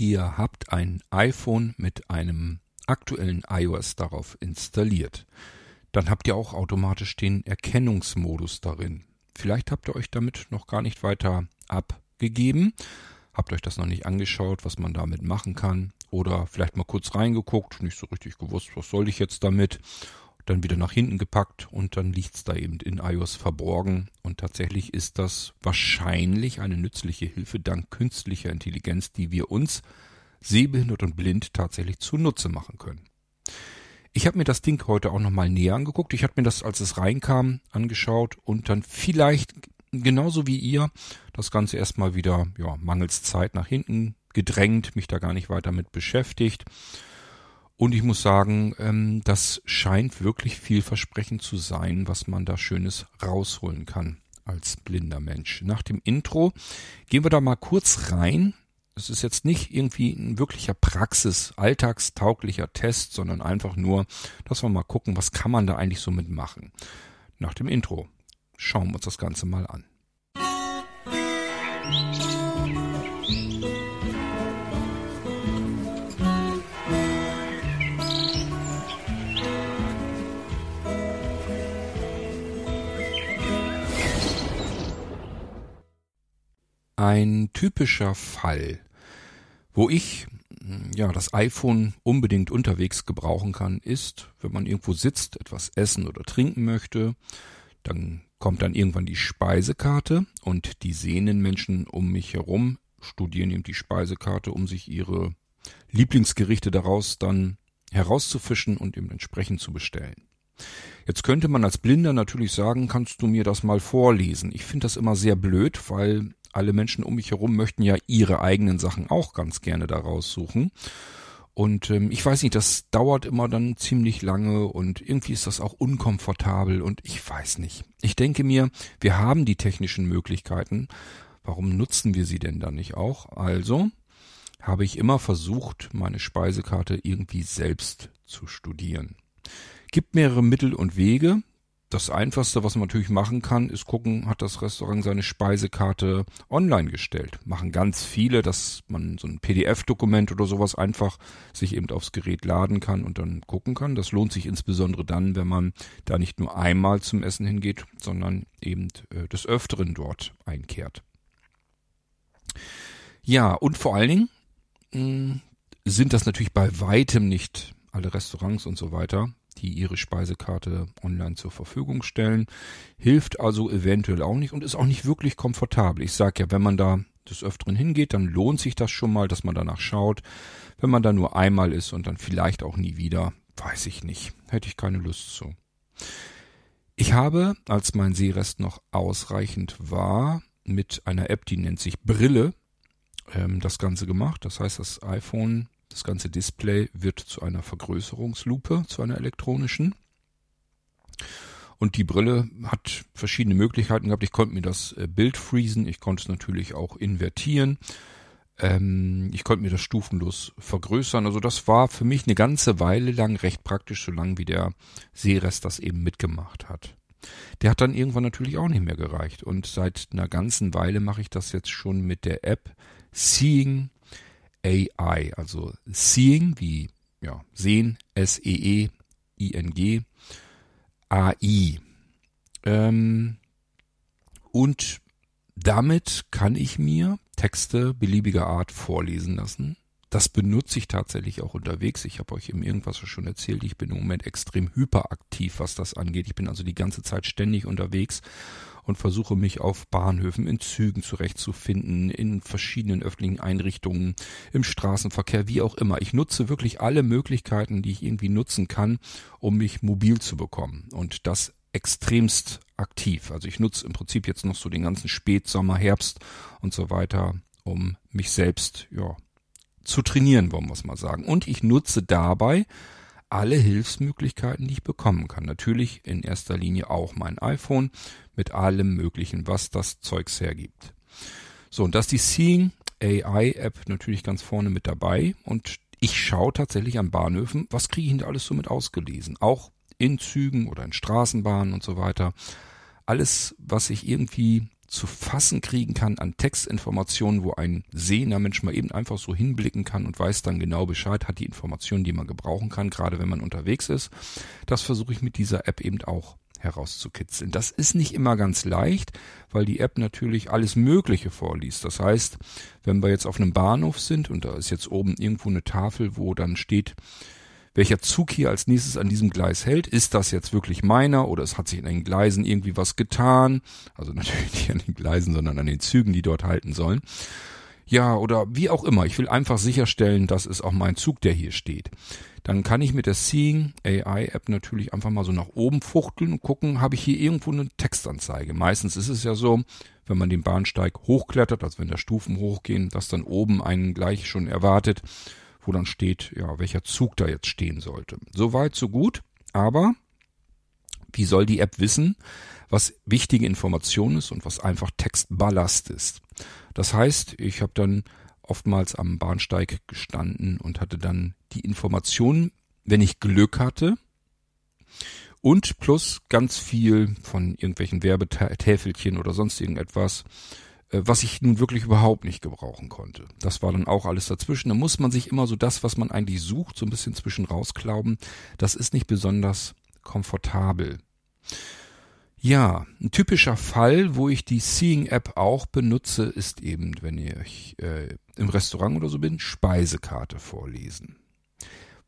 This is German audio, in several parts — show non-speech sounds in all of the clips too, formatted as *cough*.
ihr habt ein iPhone mit einem aktuellen iOS darauf installiert. Dann habt ihr auch automatisch den Erkennungsmodus darin. Vielleicht habt ihr euch damit noch gar nicht weiter abgegeben, habt euch das noch nicht angeschaut, was man damit machen kann oder vielleicht mal kurz reingeguckt, nicht so richtig gewusst, was soll ich jetzt damit dann wieder nach hinten gepackt und dann liegt's da eben in iOS verborgen. Und tatsächlich ist das wahrscheinlich eine nützliche Hilfe dank künstlicher Intelligenz, die wir uns sehbehindert und blind tatsächlich zunutze machen können. Ich habe mir das Ding heute auch nochmal näher angeguckt. Ich habe mir das, als es reinkam, angeschaut und dann vielleicht genauso wie ihr das Ganze erstmal wieder, ja, mangels Zeit nach hinten gedrängt, mich da gar nicht weiter mit beschäftigt und ich muss sagen, ähm, das scheint wirklich vielversprechend zu sein, was man da Schönes rausholen kann als blinder Mensch. Nach dem Intro gehen wir da mal kurz rein. Es ist jetzt nicht irgendwie ein wirklicher Praxis, alltagstauglicher Test, sondern einfach nur, dass wir mal gucken, was kann man da eigentlich so mitmachen. Nach dem Intro schauen wir uns das Ganze mal an. Musik ein typischer Fall, wo ich ja das iPhone unbedingt unterwegs gebrauchen kann, ist, wenn man irgendwo sitzt, etwas essen oder trinken möchte, dann kommt dann irgendwann die Speisekarte und die sehenden Menschen um mich herum studieren eben die Speisekarte, um sich ihre Lieblingsgerichte daraus dann herauszufischen und eben entsprechend zu bestellen. Jetzt könnte man als Blinder natürlich sagen, kannst du mir das mal vorlesen? Ich finde das immer sehr blöd, weil alle Menschen um mich herum möchten ja ihre eigenen Sachen auch ganz gerne da raussuchen. Und ähm, ich weiß nicht, das dauert immer dann ziemlich lange und irgendwie ist das auch unkomfortabel und ich weiß nicht. Ich denke mir, wir haben die technischen Möglichkeiten. Warum nutzen wir sie denn dann nicht auch? Also habe ich immer versucht, meine Speisekarte irgendwie selbst zu studieren. Gibt mehrere Mittel und Wege das Einfachste, was man natürlich machen kann, ist gucken, hat das Restaurant seine Speisekarte online gestellt. Machen ganz viele, dass man so ein PDF-Dokument oder sowas einfach sich eben aufs Gerät laden kann und dann gucken kann. Das lohnt sich insbesondere dann, wenn man da nicht nur einmal zum Essen hingeht, sondern eben äh, des Öfteren dort einkehrt. Ja, und vor allen Dingen hm, sind das natürlich bei weitem nicht alle Restaurants und so weiter die ihre Speisekarte online zur Verfügung stellen. Hilft also eventuell auch nicht und ist auch nicht wirklich komfortabel. Ich sage ja, wenn man da des Öfteren hingeht, dann lohnt sich das schon mal, dass man danach schaut. Wenn man da nur einmal ist und dann vielleicht auch nie wieder, weiß ich nicht. Hätte ich keine Lust zu. Ich habe, als mein Sehrest noch ausreichend war, mit einer App, die nennt sich Brille, ähm, das Ganze gemacht. Das heißt, das iPhone das ganze Display wird zu einer Vergrößerungslupe, zu einer elektronischen. Und die Brille hat verschiedene Möglichkeiten gehabt. Ich konnte mir das äh, Bild freezen, ich konnte es natürlich auch invertieren. Ähm, ich konnte mir das stufenlos vergrößern. Also das war für mich eine ganze Weile lang recht praktisch, so lange wie der Sehrest das eben mitgemacht hat. Der hat dann irgendwann natürlich auch nicht mehr gereicht. Und seit einer ganzen Weile mache ich das jetzt schon mit der App Seeing AI, also Seeing wie ja, sehen, S-E-E-I-N-G, AI. Ähm, und damit kann ich mir Texte beliebiger Art vorlesen lassen. Das benutze ich tatsächlich auch unterwegs. Ich habe euch eben irgendwas schon erzählt. Ich bin im Moment extrem hyperaktiv, was das angeht. Ich bin also die ganze Zeit ständig unterwegs und versuche mich auf Bahnhöfen, in Zügen zurechtzufinden, in verschiedenen öffentlichen Einrichtungen, im Straßenverkehr, wie auch immer. Ich nutze wirklich alle Möglichkeiten, die ich irgendwie nutzen kann, um mich mobil zu bekommen. Und das extremst aktiv. Also ich nutze im Prinzip jetzt noch so den ganzen Spätsommer, Herbst und so weiter, um mich selbst, ja, zu trainieren, wollen wir es mal sagen. Und ich nutze dabei alle Hilfsmöglichkeiten, die ich bekommen kann. Natürlich in erster Linie auch mein iPhone mit allem Möglichen, was das Zeugs hergibt. So, und das ist die Seeing AI App natürlich ganz vorne mit dabei. Und ich schaue tatsächlich an Bahnhöfen, was kriege ich denn da alles so mit ausgelesen? Auch in Zügen oder in Straßenbahnen und so weiter. Alles, was ich irgendwie zu fassen kriegen kann an Textinformationen, wo ein sehender Mensch mal eben einfach so hinblicken kann und weiß dann genau Bescheid, hat die Informationen, die man gebrauchen kann, gerade wenn man unterwegs ist. Das versuche ich mit dieser App eben auch herauszukitzeln. Das ist nicht immer ganz leicht, weil die App natürlich alles Mögliche vorliest. Das heißt, wenn wir jetzt auf einem Bahnhof sind und da ist jetzt oben irgendwo eine Tafel, wo dann steht, welcher Zug hier als nächstes an diesem Gleis hält. Ist das jetzt wirklich meiner oder es hat sich in den Gleisen irgendwie was getan? Also natürlich *laughs* nicht an den Gleisen, sondern an den Zügen, die dort halten sollen. Ja, oder wie auch immer. Ich will einfach sicherstellen, dass es auch mein Zug, der hier steht. Dann kann ich mit der Seeing AI App natürlich einfach mal so nach oben fuchteln und gucken, habe ich hier irgendwo eine Textanzeige. Meistens ist es ja so, wenn man den Bahnsteig hochklettert, also wenn da Stufen hochgehen, dass dann oben einen gleich schon erwartet, wo dann steht, ja, welcher Zug da jetzt stehen sollte. Soweit, so gut. Aber wie soll die App wissen, was wichtige Information ist und was einfach Textballast ist? Das heißt, ich habe dann oftmals am Bahnsteig gestanden und hatte dann die Information, wenn ich Glück hatte, und plus ganz viel von irgendwelchen Werbetäfelchen oder sonst irgendetwas, was ich nun wirklich überhaupt nicht gebrauchen konnte. Das war dann auch alles dazwischen. Da muss man sich immer so das, was man eigentlich sucht, so ein bisschen zwischen rausklauben. Das ist nicht besonders komfortabel. Ja, ein typischer Fall, wo ich die Seeing App auch benutze, ist eben, wenn ich äh, im Restaurant oder so bin, Speisekarte vorlesen.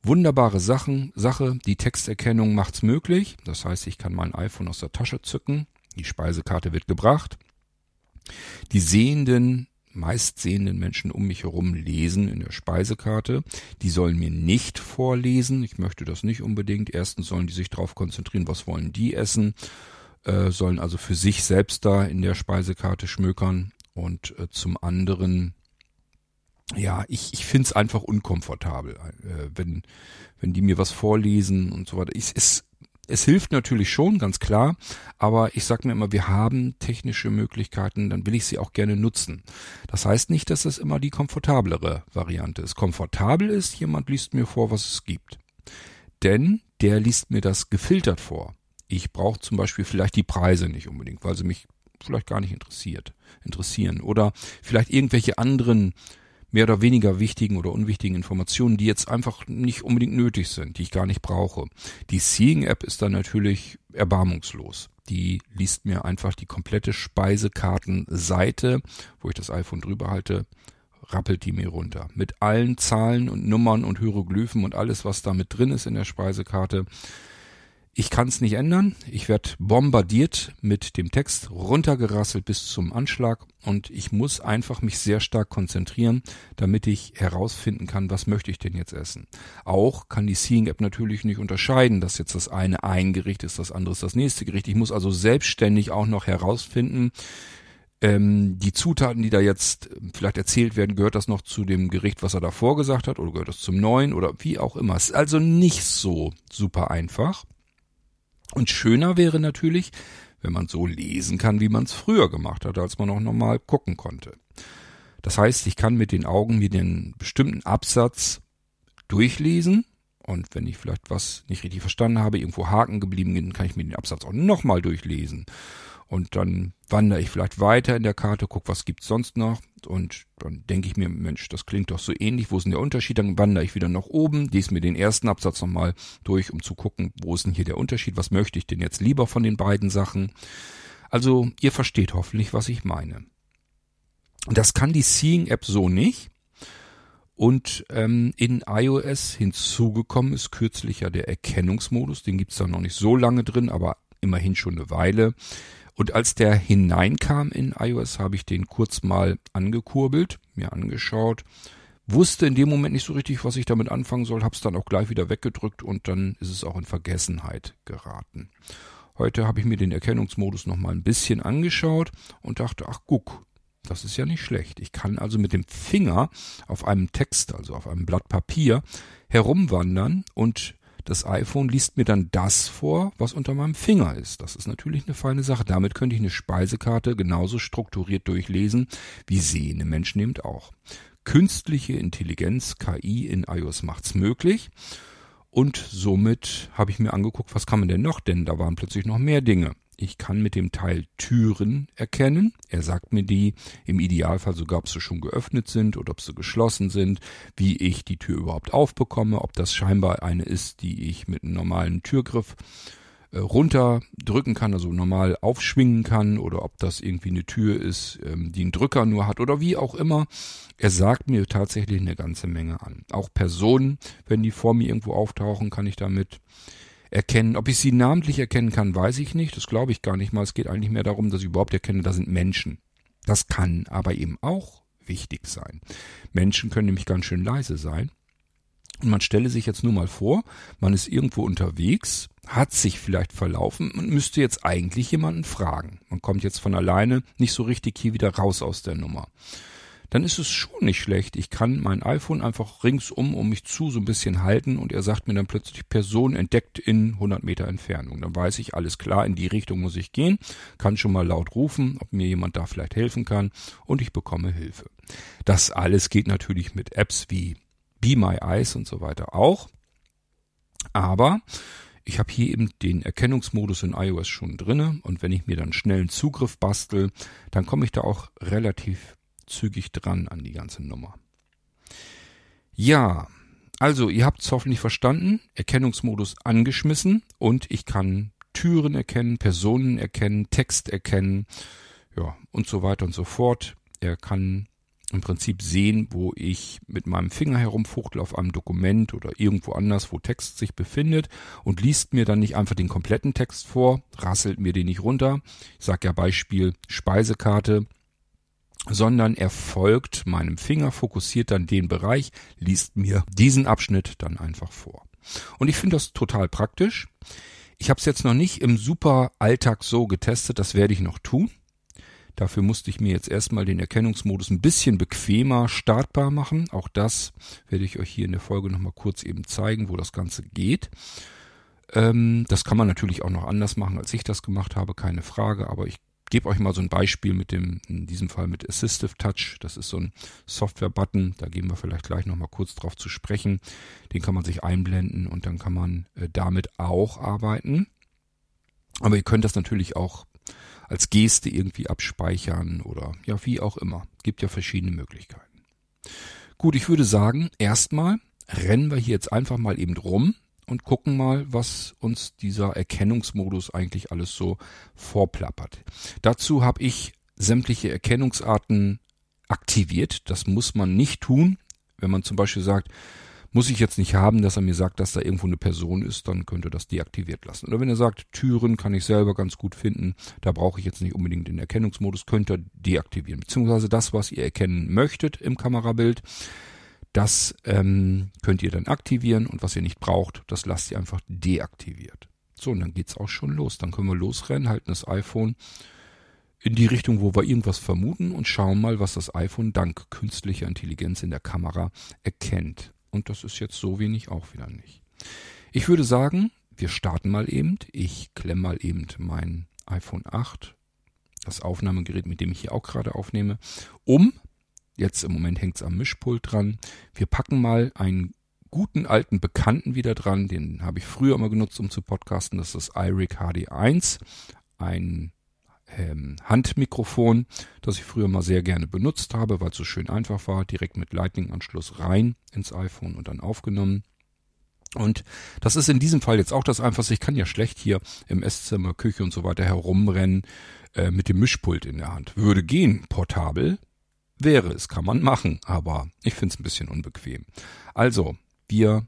Wunderbare Sachen, Sache, die Texterkennung macht's möglich. Das heißt, ich kann mein iPhone aus der Tasche zücken, die Speisekarte wird gebracht, die sehenden, meist sehenden Menschen um mich herum lesen in der Speisekarte. Die sollen mir nicht vorlesen. Ich möchte das nicht unbedingt. Erstens sollen die sich darauf konzentrieren, was wollen die essen, äh, sollen also für sich selbst da in der Speisekarte schmökern. Und äh, zum anderen, ja, ich, ich finde es einfach unkomfortabel, äh, wenn, wenn die mir was vorlesen und so weiter. Ich, es es hilft natürlich schon, ganz klar, aber ich sage mir immer, wir haben technische Möglichkeiten, dann will ich sie auch gerne nutzen. Das heißt nicht, dass das immer die komfortablere Variante ist. Komfortabel ist, jemand liest mir vor, was es gibt. Denn der liest mir das gefiltert vor. Ich brauche zum Beispiel vielleicht die Preise nicht unbedingt, weil sie mich vielleicht gar nicht interessiert, interessieren. Oder vielleicht irgendwelche anderen mehr oder weniger wichtigen oder unwichtigen Informationen, die jetzt einfach nicht unbedingt nötig sind, die ich gar nicht brauche. Die Seeing-App ist dann natürlich erbarmungslos. Die liest mir einfach die komplette Speisekartenseite, wo ich das iPhone drüber halte, rappelt die mir runter. Mit allen Zahlen und Nummern und Hieroglyphen und alles, was da mit drin ist in der Speisekarte. Ich kann es nicht ändern. Ich werde bombardiert mit dem Text, runtergerasselt bis zum Anschlag und ich muss einfach mich sehr stark konzentrieren, damit ich herausfinden kann, was möchte ich denn jetzt essen. Auch kann die Seeing App natürlich nicht unterscheiden, dass jetzt das eine ein Gericht ist, das andere ist das nächste Gericht. Ich muss also selbstständig auch noch herausfinden, ähm, die Zutaten, die da jetzt vielleicht erzählt werden, gehört das noch zu dem Gericht, was er davor gesagt hat, oder gehört das zum neuen oder wie auch immer. Es ist also nicht so super einfach. Und schöner wäre natürlich, wenn man so lesen kann, wie man es früher gemacht hat, als man noch normal gucken konnte. Das heißt, ich kann mit den Augen mir den bestimmten Absatz durchlesen und wenn ich vielleicht was nicht richtig verstanden habe, irgendwo Haken geblieben bin, kann ich mir den Absatz auch nochmal durchlesen. Und dann wandere ich vielleicht weiter in der Karte, guck, was gibt's sonst noch. Und dann denke ich mir, Mensch, das klingt doch so ähnlich, wo ist denn der Unterschied? Dann wandere ich wieder nach oben, lese mir den ersten Absatz nochmal durch, um zu gucken, wo ist denn hier der Unterschied? Was möchte ich denn jetzt lieber von den beiden Sachen? Also, ihr versteht hoffentlich, was ich meine. Das kann die Seeing App so nicht. Und ähm, in iOS hinzugekommen ist kürzlich ja der Erkennungsmodus. Den gibt's da noch nicht so lange drin, aber immerhin schon eine Weile. Und als der hineinkam in iOS, habe ich den kurz mal angekurbelt, mir angeschaut, wusste in dem Moment nicht so richtig, was ich damit anfangen soll, habe es dann auch gleich wieder weggedrückt und dann ist es auch in Vergessenheit geraten. Heute habe ich mir den Erkennungsmodus noch mal ein bisschen angeschaut und dachte, ach guck, das ist ja nicht schlecht. Ich kann also mit dem Finger auf einem Text, also auf einem Blatt Papier, herumwandern und das iPhone liest mir dann das vor, was unter meinem Finger ist. Das ist natürlich eine feine Sache. Damit könnte ich eine Speisekarte genauso strukturiert durchlesen, wie sehende Menschen eben auch. Künstliche Intelligenz, KI in iOS macht's möglich. Und somit habe ich mir angeguckt, was kann man denn noch? Denn da waren plötzlich noch mehr Dinge. Ich kann mit dem Teil Türen erkennen. Er sagt mir die, im Idealfall sogar, ob sie schon geöffnet sind oder ob sie geschlossen sind, wie ich die Tür überhaupt aufbekomme, ob das scheinbar eine ist, die ich mit einem normalen Türgriff äh, runterdrücken kann, also normal aufschwingen kann oder ob das irgendwie eine Tür ist, ähm, die einen Drücker nur hat oder wie auch immer. Er sagt mir tatsächlich eine ganze Menge an. Auch Personen, wenn die vor mir irgendwo auftauchen, kann ich damit erkennen. Ob ich sie namentlich erkennen kann, weiß ich nicht. Das glaube ich gar nicht mal. Es geht eigentlich mehr darum, dass ich überhaupt erkenne, da sind Menschen. Das kann aber eben auch wichtig sein. Menschen können nämlich ganz schön leise sein. Und man stelle sich jetzt nur mal vor, man ist irgendwo unterwegs, hat sich vielleicht verlaufen und müsste jetzt eigentlich jemanden fragen. Man kommt jetzt von alleine nicht so richtig hier wieder raus aus der Nummer. Dann ist es schon nicht schlecht. Ich kann mein iPhone einfach ringsum um mich zu so ein bisschen halten und er sagt mir dann plötzlich Person entdeckt in 100 Meter Entfernung. Dann weiß ich, alles klar, in die Richtung muss ich gehen, kann schon mal laut rufen, ob mir jemand da vielleicht helfen kann und ich bekomme Hilfe. Das alles geht natürlich mit Apps wie Be My Eyes und so weiter auch. Aber ich habe hier eben den Erkennungsmodus in iOS schon drinne und wenn ich mir dann schnell einen Zugriff bastel, dann komme ich da auch relativ zügig dran an die ganze Nummer. Ja, also ihr habt es hoffentlich verstanden. Erkennungsmodus angeschmissen und ich kann Türen erkennen, Personen erkennen, Text erkennen, ja und so weiter und so fort. Er kann im Prinzip sehen, wo ich mit meinem Finger herumfuchtel auf einem Dokument oder irgendwo anders, wo Text sich befindet und liest mir dann nicht einfach den kompletten Text vor, rasselt mir den nicht runter. Ich sage ja Beispiel Speisekarte, sondern er folgt meinem Finger, fokussiert dann den Bereich, liest mir diesen Abschnitt dann einfach vor. Und ich finde das total praktisch. Ich habe es jetzt noch nicht im super Alltag so getestet, das werde ich noch tun. Dafür musste ich mir jetzt erstmal den Erkennungsmodus ein bisschen bequemer startbar machen. Auch das werde ich euch hier in der Folge nochmal kurz eben zeigen, wo das Ganze geht. Ähm, das kann man natürlich auch noch anders machen, als ich das gemacht habe, keine Frage. Aber ich gebe euch mal so ein Beispiel mit dem, in diesem Fall mit Assistive Touch. Das ist so ein Software-Button. Da gehen wir vielleicht gleich nochmal kurz drauf zu sprechen. Den kann man sich einblenden und dann kann man äh, damit auch arbeiten. Aber ihr könnt das natürlich auch als Geste irgendwie abspeichern oder ja, wie auch immer. Gibt ja verschiedene Möglichkeiten. Gut, ich würde sagen, erstmal rennen wir hier jetzt einfach mal eben rum und gucken mal, was uns dieser Erkennungsmodus eigentlich alles so vorplappert. Dazu habe ich sämtliche Erkennungsarten aktiviert. Das muss man nicht tun. Wenn man zum Beispiel sagt, muss ich jetzt nicht haben, dass er mir sagt, dass da irgendwo eine Person ist, dann könnte das deaktiviert lassen. Oder wenn er sagt, Türen kann ich selber ganz gut finden, da brauche ich jetzt nicht unbedingt den Erkennungsmodus, könnte er deaktivieren. Beziehungsweise das, was ihr erkennen möchtet im Kamerabild, das ähm, könnt ihr dann aktivieren und was ihr nicht braucht, das lasst ihr einfach deaktiviert. So, und dann geht's auch schon los. Dann können wir losrennen, halten das iPhone in die Richtung, wo wir irgendwas vermuten und schauen mal, was das iPhone dank künstlicher Intelligenz in der Kamera erkennt. Und das ist jetzt so wenig auch wieder nicht. Ich würde sagen, wir starten mal eben. Ich klemme mal eben mein iPhone 8, das Aufnahmegerät, mit dem ich hier auch gerade aufnehme, um. Jetzt im Moment hängt es am Mischpult dran. Wir packen mal einen guten alten Bekannten wieder dran. Den habe ich früher immer genutzt, um zu podcasten. Das ist iRig HD1. Ein ähm, Handmikrofon, das ich früher mal sehr gerne benutzt habe, weil es so schön einfach war, direkt mit Lightning-Anschluss rein ins iPhone und dann aufgenommen. Und das ist in diesem Fall jetzt auch das Einfachste. Ich kann ja schlecht hier im Esszimmer, Küche und so weiter herumrennen äh, mit dem Mischpult in der Hand. Würde gehen, portabel wäre es, kann man machen, aber ich finde es ein bisschen unbequem. Also, wir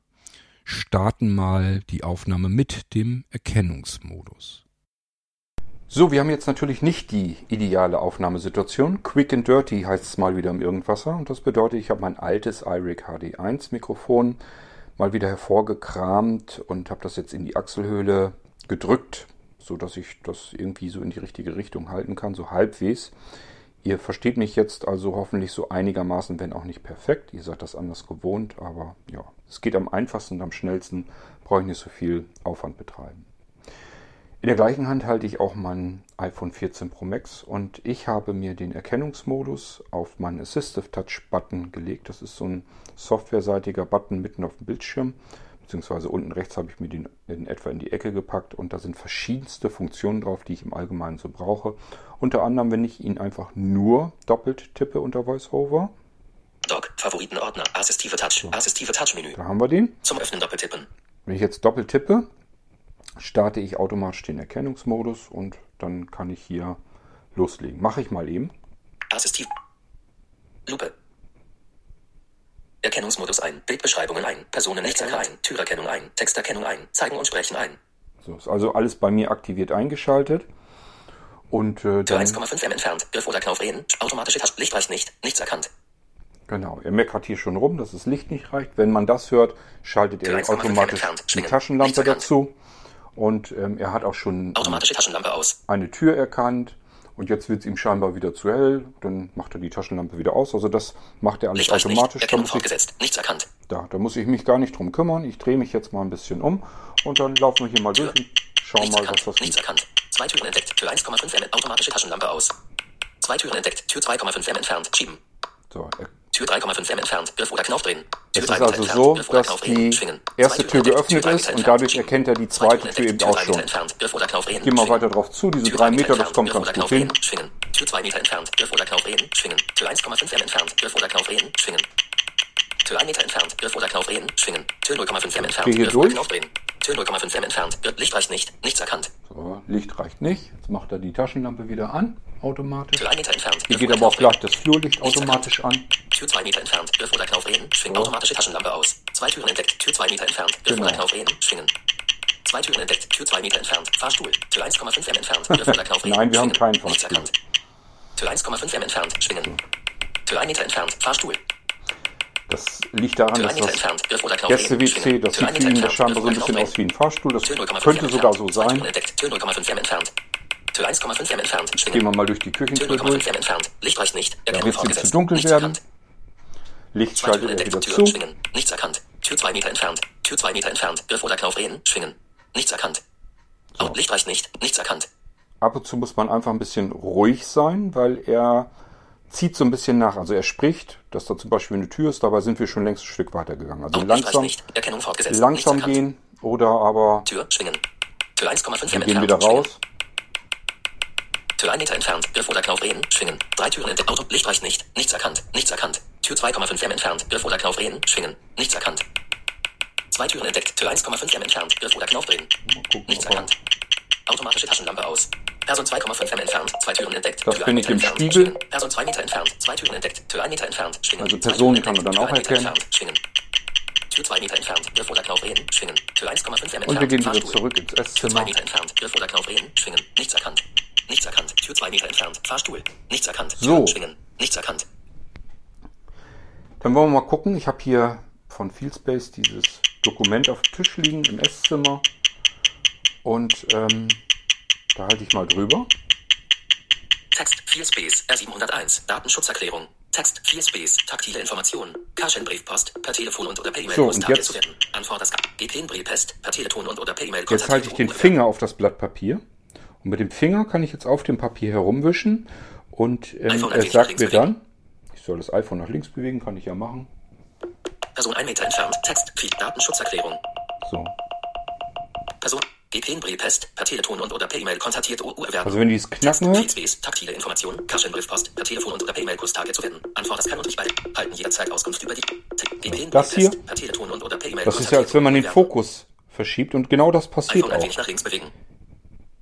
starten mal die Aufnahme mit dem Erkennungsmodus. So, wir haben jetzt natürlich nicht die ideale Aufnahmesituation. Quick and Dirty heißt es mal wieder im Irgendwasser. Und das bedeutet, ich habe mein altes iRig HD1 Mikrofon mal wieder hervorgekramt und habe das jetzt in die Achselhöhle gedrückt, so dass ich das irgendwie so in die richtige Richtung halten kann, so halbwegs. Ihr versteht mich jetzt also hoffentlich so einigermaßen, wenn auch nicht perfekt. Ihr seid das anders gewohnt, aber ja, es geht am einfachsten und am schnellsten, brauche ich nicht so viel Aufwand betreiben. In der gleichen Hand halte ich auch mein iPhone 14 Pro Max und ich habe mir den Erkennungsmodus auf meinen Assistive Touch Button gelegt. Das ist so ein softwareseitiger Button mitten auf dem Bildschirm. Beziehungsweise unten rechts habe ich mir den in etwa in die Ecke gepackt und da sind verschiedenste Funktionen drauf, die ich im Allgemeinen so brauche. Unter anderem, wenn ich ihn einfach nur doppelt tippe unter VoiceOver. Dock, Favoritenordner, assistive Touch, so. assistive Touch-Menü. Da haben wir den. Zum Öffnen doppeltippen. Wenn ich jetzt doppelt tippe, starte ich automatisch den Erkennungsmodus und dann kann ich hier loslegen. Mache ich mal eben. Assistiv. Lupe. Erkennungsmodus ein, Bildbeschreibungen ein, Personennetzwerke ein, Türerkennung ein, Texterkennung ein, Zeigen und Sprechen ein. So, ist also alles bei mir aktiviert eingeschaltet. Und äh, Tür 1,5 m entfernt, Griff oder Knauf reden, automatische Taste, Licht reicht nicht, nichts erkannt. Genau, er meckert hier schon rum, dass das Licht nicht reicht. Wenn man das hört, schaltet er automatisch die Taschenlampe dazu. Und ähm, er hat auch schon automatische Taschenlampe aus. eine Tür erkannt. Und jetzt wird es ihm scheinbar wieder zu hell. Dann macht er die Taschenlampe wieder aus. Also das macht er alles Licht automatisch. Nicht. Da muss ich, nichts erkannt. Da, da muss ich mich gar nicht drum kümmern. Ich drehe mich jetzt mal ein bisschen um und dann laufen wir hier mal Tür. durch und schauen nichts mal, erkannt. was das Nichts erkannt. Zwei Türen entdeckt. Tür 1,5 m automatische Taschenlampe aus. Zwei Türen entdeckt. Tür 2,5 m entfernt. Schieben. So, er Tür 3,5 m entfernt. Griff oder Knopf drehen. Es ist also so, dass die erste Tür geöffnet ist und dadurch erkennt er die zweite Tür eben auch schon. Geh mal weiter drauf zu, diese drei Meter, das kommt ganz gut hin. Tür 2 Meter entfernt, Griff oder Knauf reden, schwingen. Tür 1,5 m entfernt, Griff oder Knauf reden, schwingen. Tür 1 Meter entfernt, Griff oder Knauf reden, schwingen. Tür 0,5 m entfernt, Griff oder Knauf drehen. Tür 0,5 m entfernt, Licht reicht nicht, nichts erkannt. So, Licht reicht nicht. Jetzt macht er die Taschenlampe wieder an, automatisch. Tür 1 Meter entfernt, Hier geht aber auch gleich das Flurlicht automatisch an. Tür 2 Meter entfernt, Griff oder Knauf reden, schwingen. Automatische Taschenlampe aus. Zwei Türen entdeckt, Tür 2 Meter entfernt, Griff Genau. oder Knauf reden, schwingen. Zwei Türen entdeckt, Tür 2 Meter entfernt, Fahrstuhl. Tür 1,5 m entfernt, Griff oder Knauf reden, Nein, wir haben schwingen. keinen Nichts Fahrstuhl. erkannt. Tür 1,5 m entfernt, schwingen. Tür 1 Meter entfernt, Fahrstuhl. Das liegt daran, dass 1 Meter das Gäste-WC, schwingen. das sieht 1 für ihn das scheinbar so ein bisschen aus wie ein Fahrstuhl. Das Tür 0,5 könnte sogar so sein. Türen entdeckt, Tür 0,5 m entfernt. Tür 1,5 m entfernt, schwingen. Gehen wir mal durch die Tür Küchentür 0,5 durch. Licht reicht nicht. Da Erkennung wird es zu dunkel werden. Licht schaltet er wieder Tür zu. Nichts erkannt. Tür 2 Meter entfernt. Tür 2 Meter entfernt. Griff oder Knauf reden. Schwingen. Nichts erkannt. So. Licht reicht nicht. Nichts erkannt. Ab und zu muss man einfach ein bisschen ruhig sein, weil er zieht so ein bisschen nach. Also er spricht, dass da zum Beispiel eine Tür ist, dabei sind wir schon längst ein Stück weiter gegangen. Also Licht reicht langsam, nicht. Erkennung fortgesetzt. langsam gehen oder aber Tür schwingen. Tür 1,5 wir gehen wieder Schwingen. raus. Tür 1 Meter entfernt. Griff oder Knauf reden. Schwingen. Drei Türen entdeckt. Auto. Licht reicht nicht. Nichts erkannt. Nichts erkannt. Tür 2,5 m entfernt. Griff oder Knauf reden. Schwingen. Nichts erkannt. Zwei Türen entdeckt. Tür 1,5 m entfernt. Griff oder Knauf drehen. Gucken, Nichts er- erkannt. Automatische Taschenlampe aus. Person 2,5 m entfernt. Zwei Türen entdeckt. Das Tür bin 1 ich im entfernt. Spiegel. Person 2 Meter entfernt. Zwei Türen entdeckt. Tür 1 Meter entfernt. Schwingen. Also Personen kann man dann auch Tür 1 Meter erkennen. Schwingen. Tür 2 Meter entfernt. Griff oder Knauf reden. Schwingen. Tür 1,5 m entfernt. Und wir gehen wieder zurück ins Tür 2 Esszimmer. Meter entfernt. Griff oder Knauf reden. Schwingen. Nichts erkannt. Nichts erkannt. Tür 2 Meter entfernt. Fahrstuhl. Nichts erkannt. So. Schwingen. Nichts erkannt. Dann wollen wir mal gucken. Ich habe hier von Fieldspace dieses Dokument auf dem Tisch liegen im Esszimmer. Und ähm, da halte ich mal drüber. Text 4 Space R701 Datenschutzerklärung. Text 4 Space taktile Information. Karschen Briefpost per Telefon und oder per E-Mail So, und jetzt- Briefpost per Telefon und oder per E-Mail Jetzt halte ich den. Finger auf das Blatt Papier. Und mit dem Finger kann ich jetzt auf dem Papier herumwischen. Und ähm, er sagt mir dann, ich soll das iPhone nach links bewegen, kann ich ja machen. Person 1 Meter entfernt. Text Feed Datenschutzerklärung. So. Person GPN Briefpost per Telefon und oder per E-Mail kontaktiert UU erwerben. Also wenn Knacken Feed hört, Space taktile Information. Karschen Briefpost per Telefon und oder per E-Mail Kurstage zu werden. Anforderst kann und bei. Halten jederzeit Auskunft über die GPN Das hier? Das ist ja, als wenn man den Fokus verschiebt. Und genau das passiert auch.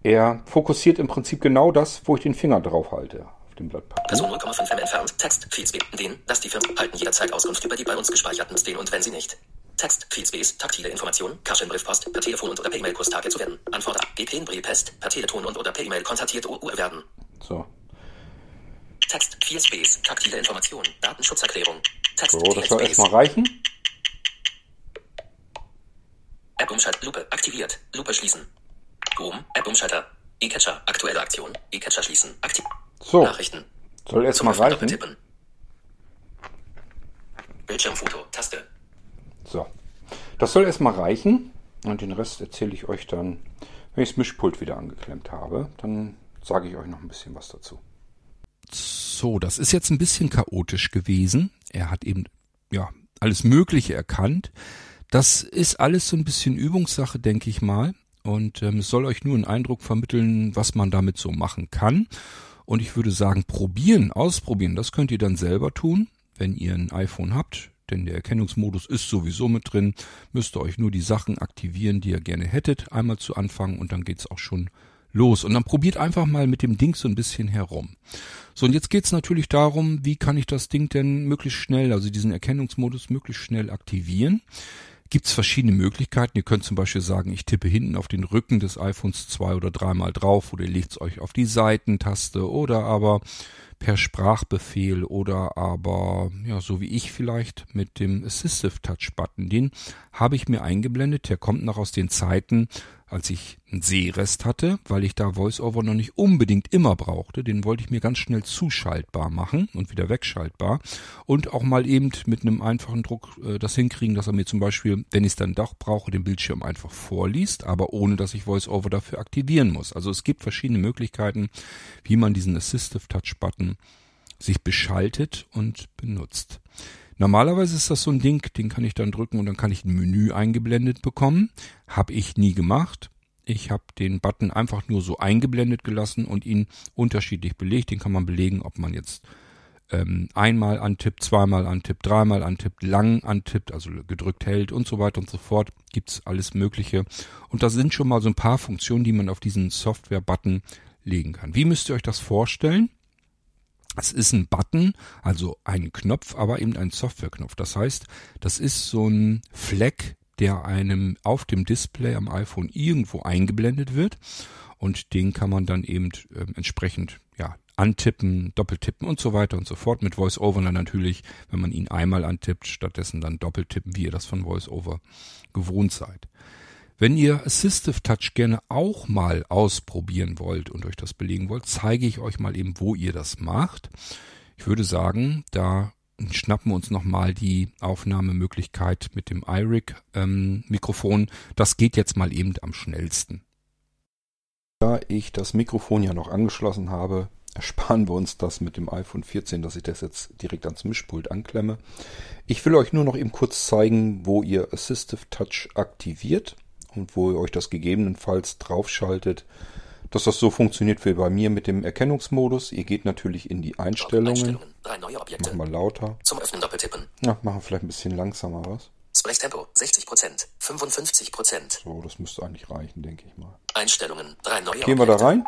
Er fokussiert im Prinzip genau das, wo ich den Finger drauf halte, auf dem Blatt Papier. Person 0,5 m entfernt. Text, Fieldspace, den, dass die Firmen halten jederzeit Auskunft über die bei uns gespeicherten den und wenn sie nicht. Text, Fieldspace, taktile Information, Karschen Briefpost, per Telefon und oder per E-Mail Kurstage zu werden. Anforder, GPN Briefpost, per Telefon und oder per E-Mail kontaktiert UU erwerben. So. Text, Fieldspace, taktile Information, Datenschutzerklärung. Text, So, das soll erstmal reichen. App Umschalt, Lupe, aktiviert, Lupe schließen. Home, App Umschalter, E-Catcher, aktuelle Aktion, E-Catcher schließen, aktiv. So, Nachrichten, soll erstmal reichen. Bildschirmfoto, Taste. So. Das soll erstmal reichen. Und den Rest erzähle ich euch dann, wenn ich das Mischpult wieder angeklemmt habe. Dann sage ich euch noch ein bisschen was dazu. So, das ist jetzt ein bisschen chaotisch gewesen. Er hat eben, ja, alles Mögliche erkannt. Das ist alles so ein bisschen Übungssache, denke ich mal. Und ähm, es soll euch nur einen Eindruck vermitteln, was man damit so machen kann. Und ich würde sagen, probieren, ausprobieren, das könnt ihr dann selber tun, wenn ihr ein iPhone habt. Denn der Erkennungsmodus ist sowieso mit drin. Müsst ihr euch nur die Sachen aktivieren, die ihr gerne hättet, einmal zu Anfang und dann geht's auch schon los. Und dann probiert einfach mal mit dem Ding so ein bisschen herum. So, und jetzt geht's natürlich darum, wie kann ich das Ding denn möglichst schnell, also diesen Erkennungsmodus möglichst schnell aktivieren. Gibt's verschiedene Möglichkeiten. Ihr könnt zum Beispiel sagen, ich tippe hinten auf den Rücken des iPhones zwei oder dreimal drauf oder ihr legt es euch auf die Seitentaste oder aber per Sprachbefehl oder aber, ja, so wie ich vielleicht mit dem Assistive Touch Button. Den habe ich mir eingeblendet. Der kommt noch aus den Zeiten, als ich einen Sehrest hatte, weil ich da VoiceOver noch nicht unbedingt immer brauchte. Den wollte ich mir ganz schnell zuschaltbar machen und wieder wegschaltbar und auch mal eben mit einem einfachen Druck äh, das hinkriegen, dass er mir zum Beispiel, wenn ich es dann doch brauche, den Bildschirm einfach vorliest, aber ohne, dass ich VoiceOver dafür aktivieren muss. Also es gibt verschiedene Möglichkeiten, wie man diesen Assistive Touch Button sich beschaltet und benutzt. Normalerweise ist das so ein Ding, den kann ich dann drücken und dann kann ich ein Menü eingeblendet bekommen. Habe ich nie gemacht. Ich habe den Button einfach nur so eingeblendet gelassen und ihn unterschiedlich belegt. Den kann man belegen, ob man jetzt ähm, einmal antippt, zweimal antippt, dreimal antippt, lang antippt, also gedrückt hält und so weiter und so fort. Gibt's alles Mögliche. Und da sind schon mal so ein paar Funktionen, die man auf diesen Software-Button legen kann. Wie müsst ihr euch das vorstellen? Es ist ein Button, also ein Knopf, aber eben ein Softwareknopf. Das heißt, das ist so ein Fleck, der einem auf dem Display am iPhone irgendwo eingeblendet wird. Und den kann man dann eben äh, entsprechend ja, antippen, doppeltippen und so weiter und so fort. Mit VoiceOver dann natürlich, wenn man ihn einmal antippt, stattdessen dann doppeltippen, wie ihr das von VoiceOver gewohnt seid. Wenn ihr Assistive Touch gerne auch mal ausprobieren wollt und euch das belegen wollt, zeige ich euch mal eben, wo ihr das macht. Ich würde sagen, da schnappen wir uns nochmal die Aufnahmemöglichkeit mit dem iRig ähm. Das geht jetzt mal eben am schnellsten. Da ich das Mikrofon ja noch angeschlossen habe, ersparen wir uns das mit dem iPhone 14, dass ich das jetzt direkt ans Mischpult anklemme. Ich will euch nur noch eben kurz zeigen, wo ihr Assistive Touch aktiviert und wo ihr euch das gegebenenfalls draufschaltet, dass das so funktioniert wie bei mir mit dem Erkennungsmodus. Ihr geht natürlich in die Einstellungen. Einstellungen. Drei neue Objekte. Machen wir lauter. Zum Öffnen doppeltippen. Ja, machen wir vielleicht ein bisschen langsamer was. Sprechtempo 60%, 55%. So, das müsste eigentlich reichen, denke ich mal. Einstellungen. Drei neue Gehen Objekte. wir da rein?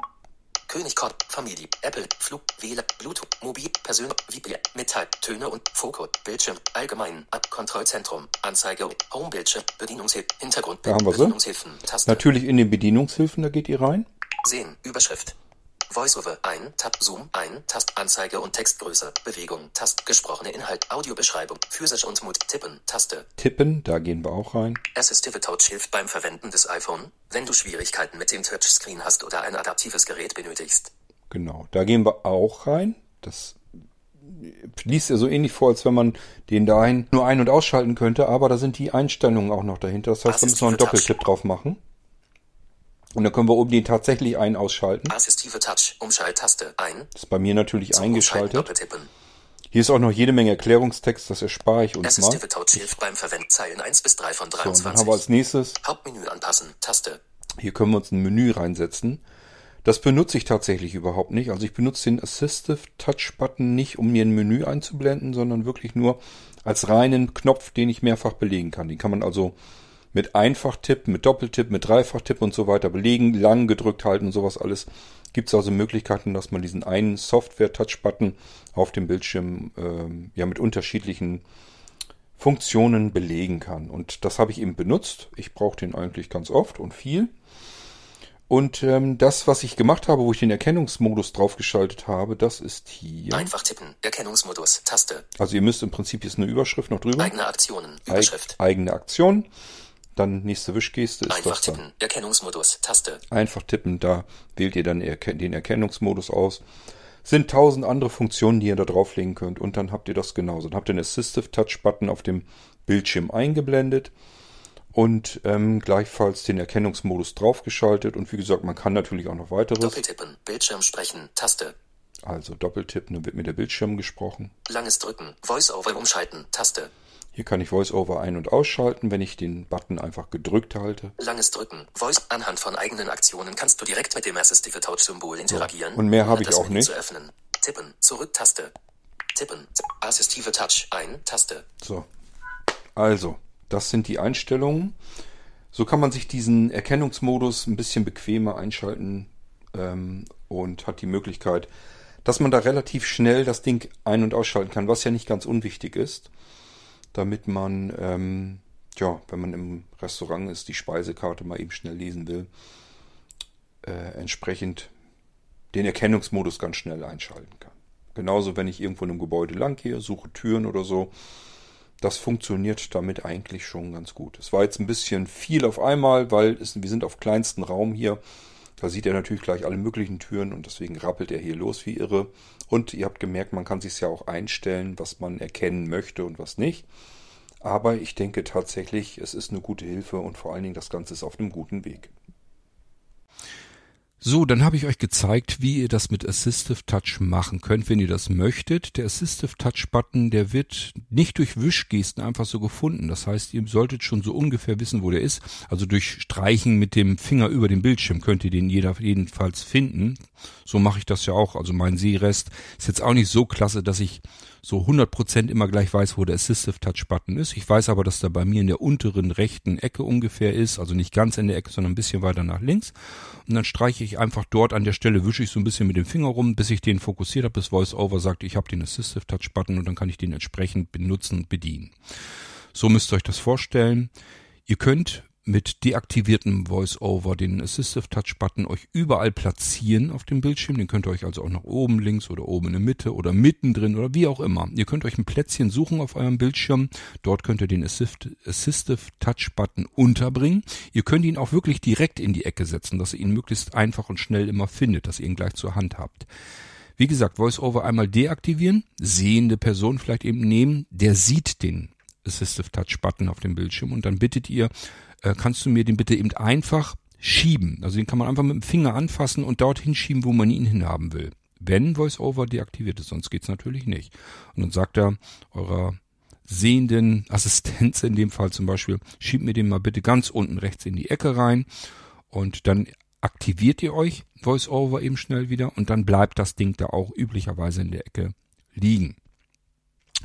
König Kord, Familie, Apple, Flug, Wähler, Bluetooth, Mobil, Persön, Vibria, Metall, Töne und Fokus, Bildschirm, Allgemein, Kontrollzentrum, Anzeige, Homebildschirm, Bedienungshilfen, Hintergrund, da haben wir Bedienungshilfen, Taste. Natürlich in den Bedienungshilfen, da geht ihr rein. Sehen, Überschrift, Voiceover ein, Tab, Zoom ein, Tast, Anzeige und Textgröße, Bewegung, Tast, gesprochene Inhalt, Audiobeschreibung, physisch und Mut, Tippen, Taste. Tippen, da gehen wir auch rein. Assistive Touch hilft beim Verwenden des iPhone, wenn du Schwierigkeiten mit dem Touchscreen hast oder ein adaptives Gerät benötigst. Genau, da gehen wir auch rein. Das liest ja so ähnlich vor, als wenn man den dahin nur ein- und ausschalten könnte, aber da sind die Einstellungen auch noch dahinter. Das heißt, da müssen wir einen Doppeltipp drauf machen. Und dann können wir oben den tatsächlich ein ausschalten. Assistive Touch, Umschalttaste ein. Das ist bei mir natürlich Zum eingeschaltet. Hier ist auch noch jede Menge Erklärungstext, das erspare ich uns Assistive mal. Touch hilft beim Verwenden Zeilen 1 bis 3 von 23. So, dann haben wir als nächstes Hauptmenü anpassen, Taste. Hier können wir uns ein Menü reinsetzen. Das benutze ich tatsächlich überhaupt nicht. Also ich benutze den Assistive Touch Button nicht, um mir ein Menü einzublenden, sondern wirklich nur als reinen Knopf, den ich mehrfach belegen kann. Den kann man also mit Einfachtipp, mit Doppeltipp, mit Dreifachtipp und so weiter belegen, lang gedrückt halten und sowas alles. Gibt es also Möglichkeiten, dass man diesen einen Software-Touch-Button auf dem Bildschirm ähm, ja mit unterschiedlichen Funktionen belegen kann. Und das habe ich eben benutzt. Ich brauche den eigentlich ganz oft und viel. Und ähm, das, was ich gemacht habe, wo ich den Erkennungsmodus draufgeschaltet habe, das ist hier. Einfach tippen. Erkennungsmodus. Taste. Also ihr müsst im Prinzip jetzt eine Überschrift noch drüber. Eigene Aktionen. Überschrift. Eig eigene Aktion. Dann nächste Wischgeste ist Einfach das tippen. Da. Erkennungsmodus. Taste. Einfach tippen. Da wählt ihr dann den Erkennungsmodus aus. Sind tausend andere Funktionen, die ihr da drauflegen könnt. Und dann habt ihr das genauso. Dann habt ihr einen Assistive Touch Button auf dem Bildschirm eingeblendet. Und ähm, gleichfalls den Erkennungsmodus draufgeschaltet. Und wie gesagt, man kann natürlich auch noch weiteres. Doppeltippen. Bildschirm sprechen. Taste. Also Doppeltippen, dann wird mit der Bildschirm gesprochen. Langes Drücken. Voice-over umschalten. Taste. Hier kann ich VoiceOver ein- und ausschalten, wenn ich den Button einfach gedrückt halte. Langes Drücken. Voice anhand von eigenen Aktionen kannst du direkt mit dem Assistive Touch Symbol interagieren. Und mehr habe ich auch nicht. Zu öffnen. Tippen. Zurück-Taste. Tippen. Assistive Touch. Ein. Taste. So. Also, das sind die Einstellungen. So kann man sich diesen Erkennungsmodus ein bisschen bequemer einschalten ähm, und hat die Möglichkeit, dass man da relativ schnell das Ding ein- und ausschalten kann, was ja nicht ganz unwichtig ist, damit man, ähm, ja, wenn man im Restaurant ist, die Speisekarte mal eben schnell lesen will, äh, entsprechend den Erkennungsmodus ganz schnell einschalten kann. Genauso, wenn ich irgendwo in einem Gebäude lang gehe, suche Türen oder so, das funktioniert damit eigentlich schon ganz gut. Es war jetzt ein bisschen viel auf einmal, weil es, wir sind auf kleinstem Raum hier. Da sieht er natürlich gleich alle möglichen Türen und deswegen rappelt er hier los wie irre. Und ihr habt gemerkt, man kann sich ja auch einstellen, was man erkennen möchte und was nicht. Aber ich denke tatsächlich, es ist eine gute Hilfe und vor allen Dingen das Ganze ist auf einem guten Weg. So, dann habe ich euch gezeigt, wie ihr das mit Assistive Touch machen könnt, wenn ihr das möchtet. Der Assistive Touch Button, der wird nicht durch Wischgesten einfach so gefunden. Das heißt, ihr solltet schon so ungefähr wissen, wo der ist. Also durch Streichen mit dem Finger über den Bildschirm könnt ihr den jeder, jedenfalls finden. So mache ich das ja auch. Also mein Sehrest ist jetzt auch nicht so klasse, dass ich so 100% immer gleich weiß, wo der Assistive Touch Button ist. Ich weiß aber, dass der bei mir in der unteren rechten Ecke ungefähr ist, also nicht ganz in der Ecke, sondern ein bisschen weiter nach links. Und dann streiche ich einfach dort an der Stelle, wische ich so ein bisschen mit dem Finger rum, bis ich den fokussiert habe, bis VoiceOver sagt, ich habe den Assistive Touch Button und dann kann ich den entsprechend benutzen bedienen. So müsst ihr euch das vorstellen. Ihr könnt mit deaktiviertem VoiceOver den Assistive Touch Button euch überall platzieren auf dem Bildschirm. Den könnt ihr euch also auch nach oben links oder oben in der Mitte oder mittendrin oder wie auch immer. Ihr könnt euch ein Plätzchen suchen auf eurem Bildschirm. Dort könnt ihr den Assistive Touch Button unterbringen. Ihr könnt ihn auch wirklich direkt in die Ecke setzen, dass ihr ihn möglichst einfach und schnell immer findet, dass ihr ihn gleich zur Hand habt. Wie gesagt, VoiceOver einmal deaktivieren, sehende Person vielleicht eben nehmen, der sieht den Assistive Touch Button auf dem Bildschirm und dann bittet ihr, äh, kannst du mir den bitte eben einfach schieben. Also den kann man einfach mit dem Finger anfassen und dorthin schieben, wo man ihn hinhaben will. Wenn VoiceOver deaktiviert ist, sonst geht's natürlich nicht. Und dann sagt er eurer sehenden Assistenz in dem Fall zum Beispiel, schiebt mir den mal bitte ganz unten rechts in die Ecke rein und dann aktiviert ihr euch VoiceOver eben schnell wieder und dann bleibt das Ding da auch üblicherweise in der Ecke liegen.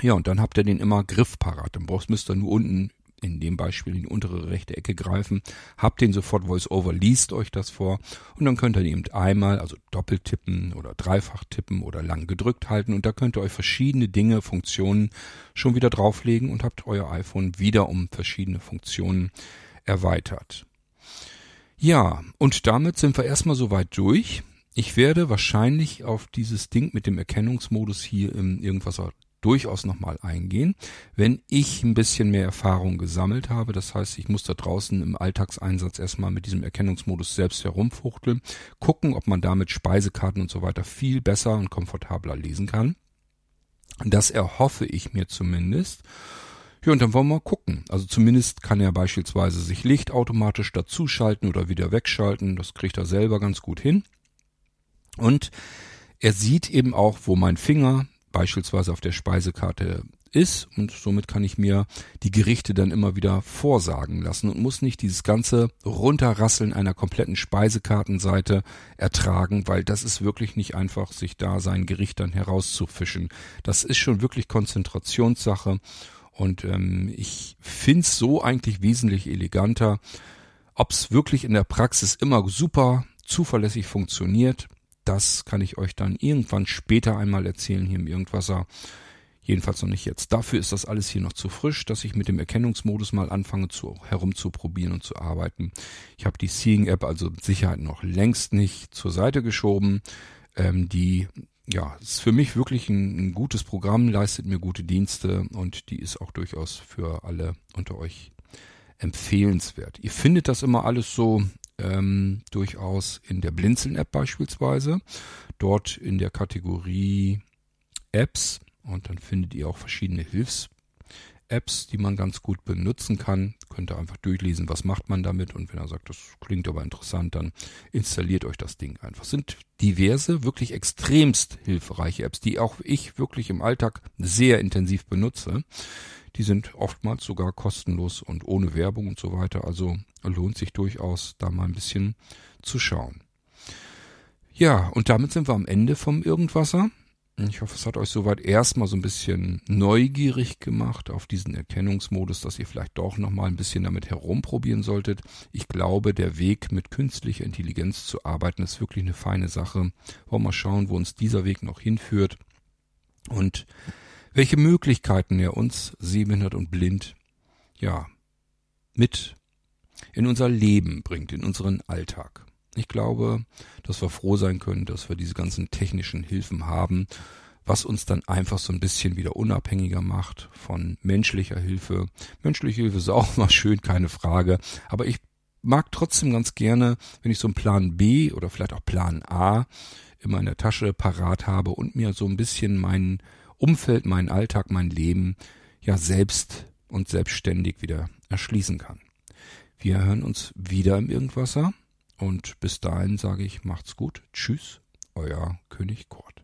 Ja, und dann habt ihr den immer griffparat. Dann brauchst, müsst ihr nur unten in dem Beispiel in die untere rechte Ecke greifen, habt den sofort VoiceOver, liest euch das vor und dann könnt ihr eben einmal, also doppelt tippen oder dreifach tippen oder lang gedrückt halten und da könnt ihr euch verschiedene Dinge, Funktionen schon wieder drauflegen und habt euer iPhone wieder um verschiedene Funktionen erweitert. Ja, und damit sind wir erstmal soweit durch. Ich werde wahrscheinlich auf dieses Ding mit dem Erkennungsmodus hier im Irgendwasser durchaus nochmal eingehen, wenn ich ein bisschen mehr Erfahrung gesammelt habe. Das heißt, ich muss da draußen im Alltagseinsatz erstmal mit diesem Erkennungsmodus selbst herumfuchteln, gucken, ob man damit Speisekarten und so weiter viel besser und komfortabler lesen kann. Das erhoffe ich mir zumindest. Ja, und dann wollen wir mal gucken. Also zumindest kann er beispielsweise sich Licht automatisch dazuschalten oder wieder wegschalten. Das kriegt er selber ganz gut hin. Und er sieht eben auch, wo mein Finger beispielsweise auf der Speisekarte ist und somit kann ich mir die Gerichte dann immer wieder vorsagen lassen und muss nicht dieses ganze Runterrasseln einer kompletten Speisekartenseite ertragen, weil das ist wirklich nicht einfach, sich da sein Gericht dann herauszufischen. Das ist schon wirklich Konzentrationssache und ähm, ich find's so eigentlich wesentlich eleganter. Ob's wirklich in der Praxis immer super zuverlässig funktioniert, das kann ich euch dann irgendwann später einmal erzählen hier im Irgendwasser. Jedenfalls noch nicht jetzt. Dafür ist das alles hier noch zu frisch, dass ich mit dem Erkennungsmodus mal anfange zu, herumzuprobieren und zu arbeiten. Ich habe die Seeing App also mit Sicherheit noch längst nicht zur Seite geschoben. Ähm, die ja, ist für mich wirklich ein, ein gutes Programm, leistet mir gute Dienste und die ist auch durchaus für alle unter euch empfehlenswert. Ihr findet das immer alles so ähm, durchaus in der Blinzeln-App beispielsweise. Dort in der Kategorie Apps und dann findet ihr auch verschiedene Hilfs Apps, die man ganz gut benutzen kann. Könnt ihr einfach durchlesen, was macht man damit. Und wenn er sagt, das klingt aber interessant, dann installiert euch das Ding einfach. Es sind diverse, wirklich extremst hilfreiche Apps, die auch ich wirklich im Alltag sehr intensiv benutze. Die sind oftmals sogar kostenlos und ohne Werbung und so weiter. Also lohnt sich durchaus, da mal ein bisschen zu schauen. Ja, und damit sind wir am Ende vom Irgendwasser. Ich hoffe, es hat euch soweit erstmal so ein bisschen neugierig gemacht auf diesen Erkennungsmodus, dass ihr vielleicht doch nochmal ein bisschen damit herumprobieren solltet. Ich glaube, der Weg mit künstlicher Intelligenz zu arbeiten ist wirklich eine feine Sache. Wollen wir mal schauen, wo uns dieser Weg noch hinführt und welche Möglichkeiten er uns, sehbehindert und blind, ja, mit in unser Leben bringt, in unseren Alltag. Ich glaube, dass wir froh sein können, dass wir diese ganzen technischen Hilfen haben, was uns dann einfach so ein bisschen wieder unabhängiger macht von menschlicher Hilfe. Menschliche Hilfe ist auch *laughs* mal schön, keine Frage. Aber ich mag trotzdem ganz gerne, wenn ich so einen Plan B oder vielleicht auch Plan A immer in der Tasche parat habe und mir so ein bisschen mein Umfeld, meinen Alltag, mein Leben ja selbst und selbstständig wieder erschließen kann. Wir hören uns wieder im Irgendwasser. Und bis dahin sage ich, macht's gut. Tschüss, euer König Kurt.